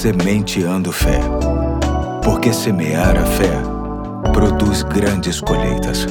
Sementeando Fé. Porque semear a fé produz grandes colheitas.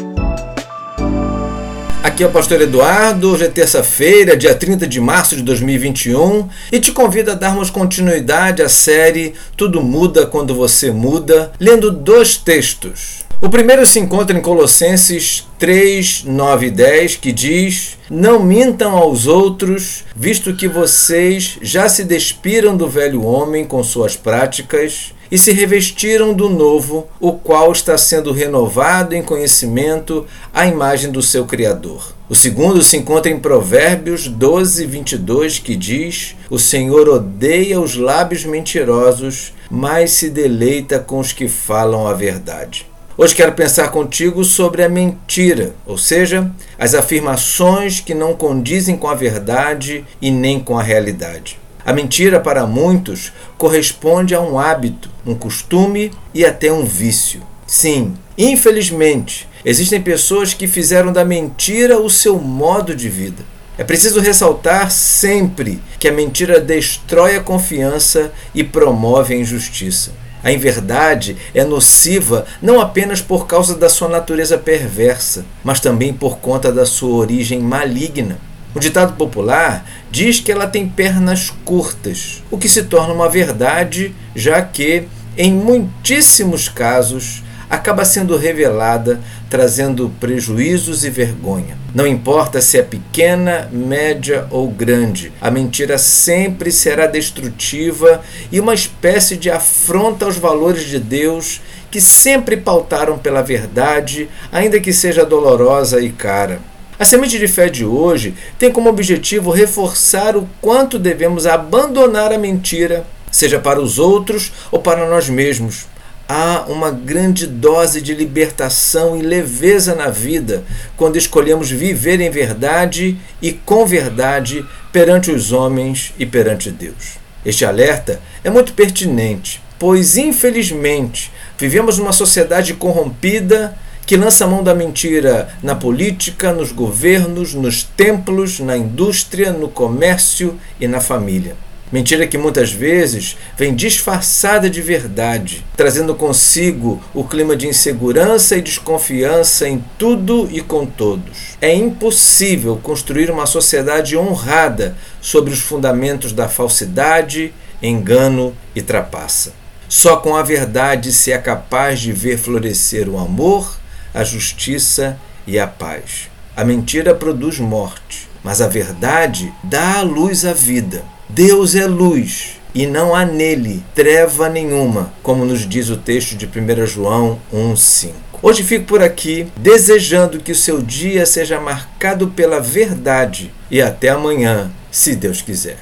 Aqui é o Pastor Eduardo, hoje é terça-feira, dia 30 de março de 2021, e te convido a darmos continuidade à série Tudo Muda Quando Você Muda, lendo dois textos. O primeiro se encontra em Colossenses 3, 9 e 10, que diz: Não mintam aos outros, visto que vocês já se despiram do velho homem com suas práticas e se revestiram do novo, o qual está sendo renovado em conhecimento à imagem do seu Criador. O segundo se encontra em Provérbios 12, 22, que diz: O Senhor odeia os lábios mentirosos, mas se deleita com os que falam a verdade. Hoje quero pensar contigo sobre a mentira, ou seja, as afirmações que não condizem com a verdade e nem com a realidade. A mentira, para muitos, corresponde a um hábito, um costume e até um vício. Sim, infelizmente, existem pessoas que fizeram da mentira o seu modo de vida. É preciso ressaltar sempre que a mentira destrói a confiança e promove a injustiça. A inverdade é nociva não apenas por causa da sua natureza perversa, mas também por conta da sua origem maligna. O ditado popular diz que ela tem pernas curtas, o que se torna uma verdade, já que, em muitíssimos casos, acaba sendo revelada, trazendo prejuízos e vergonha. Não importa se é pequena, média ou grande, a mentira sempre será destrutiva e uma espécie de afronta aos valores de Deus que sempre pautaram pela verdade, ainda que seja dolorosa e cara. A semente de fé de hoje tem como objetivo reforçar o quanto devemos abandonar a mentira, seja para os outros ou para nós mesmos há uma grande dose de libertação e leveza na vida quando escolhemos viver em verdade e com verdade perante os homens e perante Deus. Este alerta é muito pertinente, pois infelizmente vivemos numa sociedade corrompida que lança a mão da mentira na política, nos governos, nos templos, na indústria, no comércio e na família. Mentira que muitas vezes vem disfarçada de verdade, trazendo consigo o clima de insegurança e desconfiança em tudo e com todos. É impossível construir uma sociedade honrada sobre os fundamentos da falsidade, engano e trapaça. Só com a verdade se é capaz de ver florescer o amor, a justiça e a paz. A mentira produz morte, mas a verdade dá à luz a vida. Deus é luz e não há nele treva nenhuma, como nos diz o texto de 1 João 1,5. Hoje fico por aqui desejando que o seu dia seja marcado pela verdade e até amanhã, se Deus quiser.